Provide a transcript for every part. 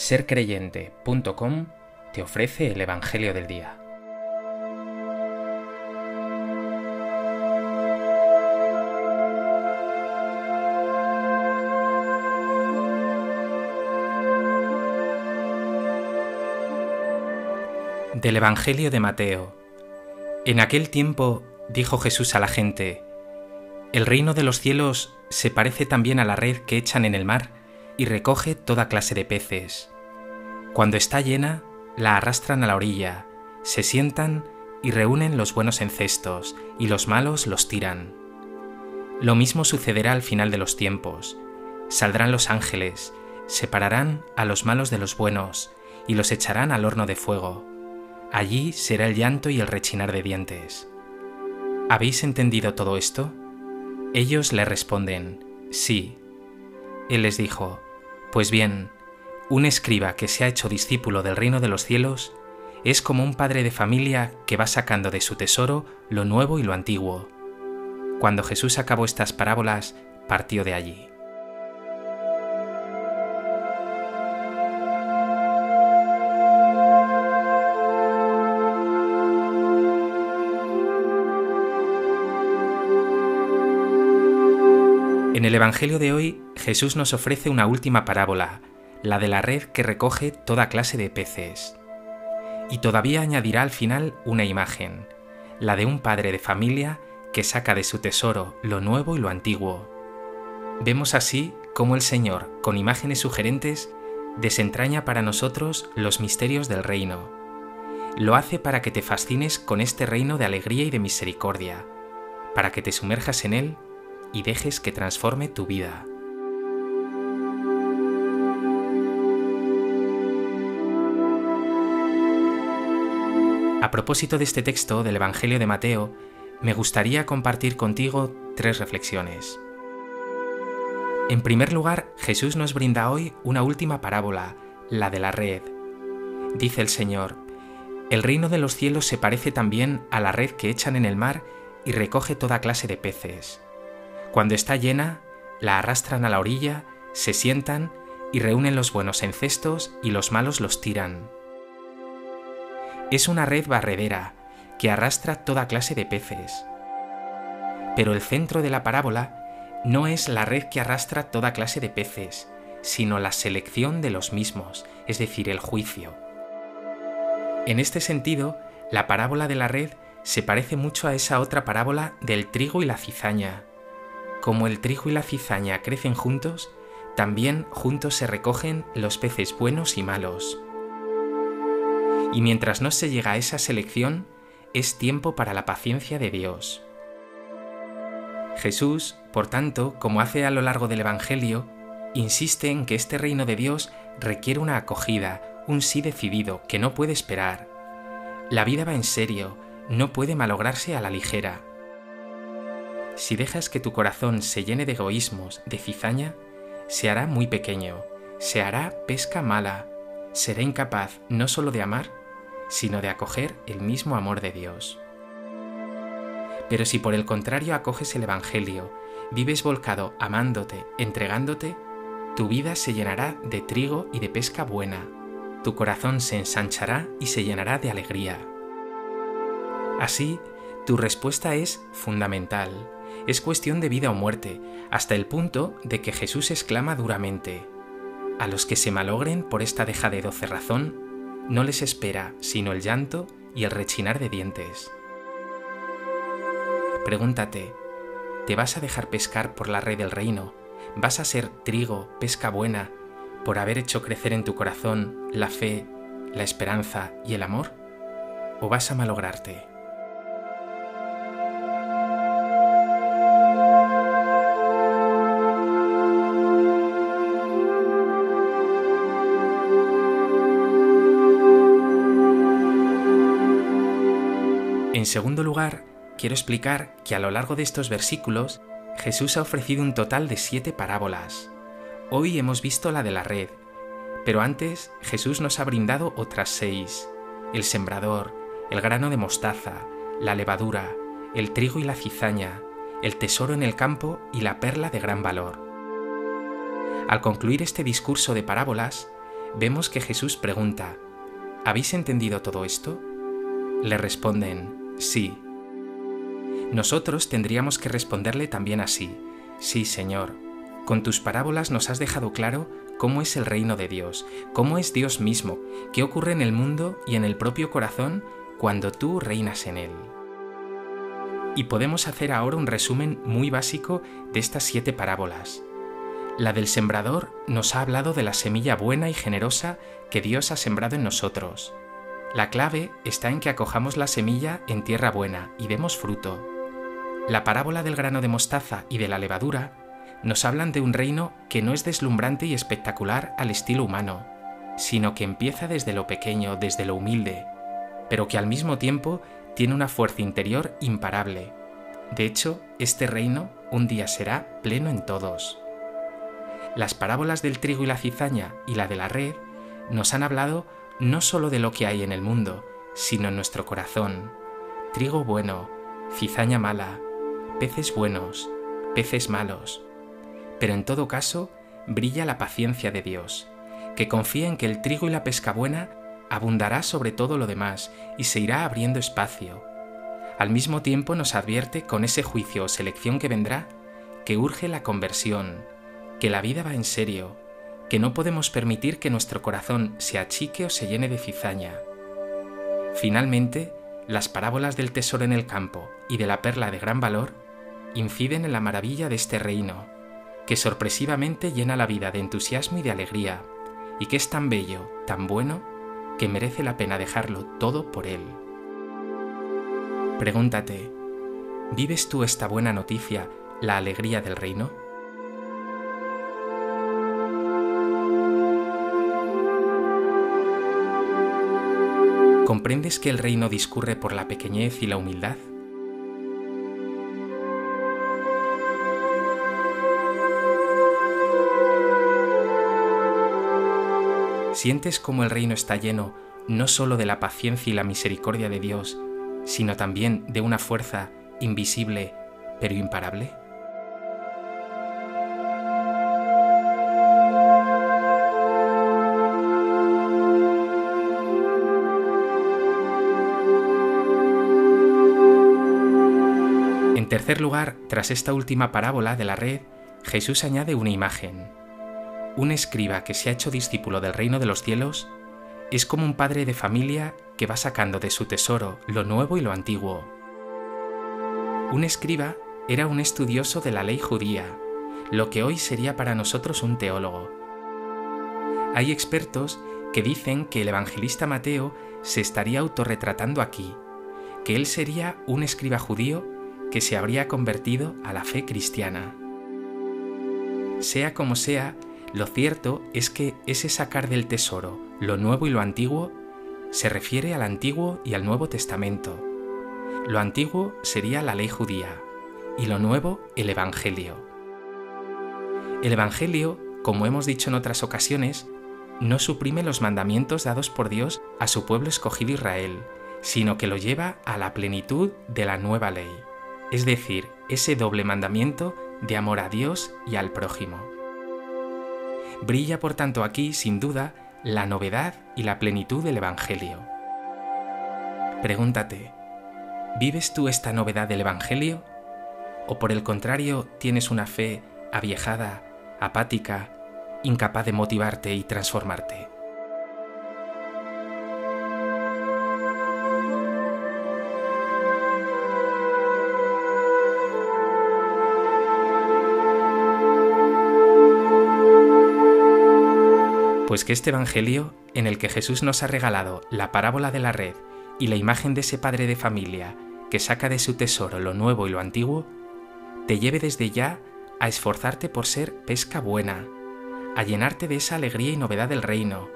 sercreyente.com te ofrece el Evangelio del Día. Del Evangelio de Mateo. En aquel tiempo dijo Jesús a la gente, El reino de los cielos se parece también a la red que echan en el mar y recoge toda clase de peces. Cuando está llena, la arrastran a la orilla, se sientan y reúnen los buenos en cestos, y los malos los tiran. Lo mismo sucederá al final de los tiempos. Saldrán los ángeles, separarán a los malos de los buenos, y los echarán al horno de fuego. Allí será el llanto y el rechinar de dientes. ¿Habéis entendido todo esto? Ellos le responden, sí. Él les dijo, pues bien, un escriba que se ha hecho discípulo del reino de los cielos es como un padre de familia que va sacando de su tesoro lo nuevo y lo antiguo. Cuando Jesús acabó estas parábolas, partió de allí. En el Evangelio de hoy, Jesús nos ofrece una última parábola, la de la red que recoge toda clase de peces. Y todavía añadirá al final una imagen, la de un padre de familia que saca de su tesoro lo nuevo y lo antiguo. Vemos así cómo el Señor, con imágenes sugerentes, desentraña para nosotros los misterios del reino. Lo hace para que te fascines con este reino de alegría y de misericordia, para que te sumerjas en él y dejes que transforme tu vida. A propósito de este texto del Evangelio de Mateo, me gustaría compartir contigo tres reflexiones. En primer lugar, Jesús nos brinda hoy una última parábola, la de la red. Dice el Señor, el reino de los cielos se parece también a la red que echan en el mar y recoge toda clase de peces. Cuando está llena, la arrastran a la orilla, se sientan y reúnen los buenos en cestos y los malos los tiran. Es una red barredera que arrastra toda clase de peces. Pero el centro de la parábola no es la red que arrastra toda clase de peces, sino la selección de los mismos, es decir, el juicio. En este sentido, la parábola de la red se parece mucho a esa otra parábola del trigo y la cizaña, como el trigo y la cizaña crecen juntos, también juntos se recogen los peces buenos y malos. Y mientras no se llega a esa selección, es tiempo para la paciencia de Dios. Jesús, por tanto, como hace a lo largo del Evangelio, insiste en que este reino de Dios requiere una acogida, un sí decidido, que no puede esperar. La vida va en serio, no puede malograrse a la ligera. Si dejas que tu corazón se llene de egoísmos, de cizaña, se hará muy pequeño, se hará pesca mala, será incapaz no solo de amar, sino de acoger el mismo amor de Dios. Pero si por el contrario acoges el Evangelio, vives volcado amándote, entregándote, tu vida se llenará de trigo y de pesca buena, tu corazón se ensanchará y se llenará de alegría. Así, tu respuesta es fundamental es cuestión de vida o muerte, hasta el punto de que Jesús exclama duramente, A los que se malogren por esta dejadez o cerrazón, no les espera sino el llanto y el rechinar de dientes. Pregúntate, ¿te vas a dejar pescar por la red del reino? ¿Vas a ser trigo, pesca buena, por haber hecho crecer en tu corazón la fe, la esperanza y el amor? ¿O vas a malograrte? En segundo lugar, quiero explicar que a lo largo de estos versículos, Jesús ha ofrecido un total de siete parábolas. Hoy hemos visto la de la red, pero antes Jesús nos ha brindado otras seis, el sembrador, el grano de mostaza, la levadura, el trigo y la cizaña, el tesoro en el campo y la perla de gran valor. Al concluir este discurso de parábolas, vemos que Jesús pregunta, ¿Habéis entendido todo esto? Le responden, sí. Nosotros tendríamos que responderle también así, sí, Señor. Con tus parábolas nos has dejado claro cómo es el reino de Dios, cómo es Dios mismo, qué ocurre en el mundo y en el propio corazón cuando tú reinas en él. Y podemos hacer ahora un resumen muy básico de estas siete parábolas. La del sembrador nos ha hablado de la semilla buena y generosa que Dios ha sembrado en nosotros. La clave está en que acojamos la semilla en tierra buena y demos fruto. La parábola del grano de mostaza y de la levadura nos hablan de un reino que no es deslumbrante y espectacular al estilo humano, sino que empieza desde lo pequeño, desde lo humilde, pero que al mismo tiempo tiene una fuerza interior imparable. De hecho, este reino un día será pleno en todos. Las parábolas del trigo y la cizaña y la de la red nos han hablado no solo de lo que hay en el mundo, sino en nuestro corazón. Trigo bueno, cizaña mala, peces buenos, peces malos. Pero en todo caso, brilla la paciencia de Dios, que confía en que el trigo y la pesca buena abundará sobre todo lo demás y se irá abriendo espacio. Al mismo tiempo nos advierte con ese juicio o selección que vendrá que urge la conversión, que la vida va en serio, que no podemos permitir que nuestro corazón se achique o se llene de cizaña. Finalmente, las parábolas del tesoro en el campo y de la perla de gran valor inciden en la maravilla de este reino, que sorpresivamente llena la vida de entusiasmo y de alegría, y que es tan bello, tan bueno, que merece la pena dejarlo todo por él. Pregúntate, ¿vives tú esta buena noticia, la alegría del reino? ¿Comprendes que el reino discurre por la pequeñez y la humildad? ¿Sientes cómo el reino está lleno no solo de la paciencia y la misericordia de Dios, sino también de una fuerza invisible pero imparable? Tercer lugar, tras esta última parábola de la red, Jesús añade una imagen. Un escriba que se ha hecho discípulo del reino de los cielos es como un padre de familia que va sacando de su tesoro lo nuevo y lo antiguo. Un escriba era un estudioso de la ley judía, lo que hoy sería para nosotros un teólogo. Hay expertos que dicen que el evangelista Mateo se estaría autorretratando aquí, que él sería un escriba judío que se habría convertido a la fe cristiana. Sea como sea, lo cierto es que ese sacar del tesoro lo nuevo y lo antiguo se refiere al Antiguo y al Nuevo Testamento. Lo antiguo sería la ley judía y lo nuevo el Evangelio. El Evangelio, como hemos dicho en otras ocasiones, no suprime los mandamientos dados por Dios a su pueblo escogido Israel, sino que lo lleva a la plenitud de la nueva ley es decir, ese doble mandamiento de amor a Dios y al prójimo. Brilla por tanto aquí, sin duda, la novedad y la plenitud del Evangelio. Pregúntate, ¿vives tú esta novedad del Evangelio? ¿O por el contrario tienes una fe aviejada, apática, incapaz de motivarte y transformarte? Pues que este Evangelio, en el que Jesús nos ha regalado la parábola de la red y la imagen de ese padre de familia que saca de su tesoro lo nuevo y lo antiguo, te lleve desde ya a esforzarte por ser pesca buena, a llenarte de esa alegría y novedad del reino,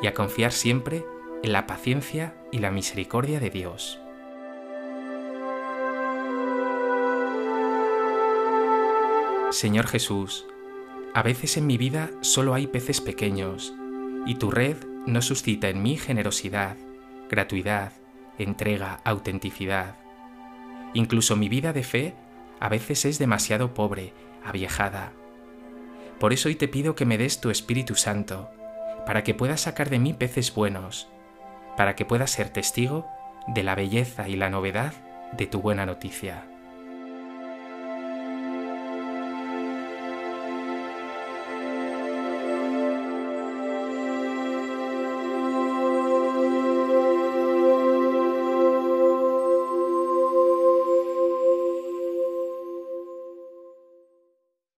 y a confiar siempre en la paciencia y la misericordia de Dios. Señor Jesús, a veces en mi vida solo hay peces pequeños, y tu red no suscita en mí generosidad, gratuidad, entrega, autenticidad. Incluso mi vida de fe a veces es demasiado pobre, aviejada. Por eso hoy te pido que me des tu Espíritu Santo, para que puedas sacar de mí peces buenos, para que puedas ser testigo de la belleza y la novedad de tu buena noticia.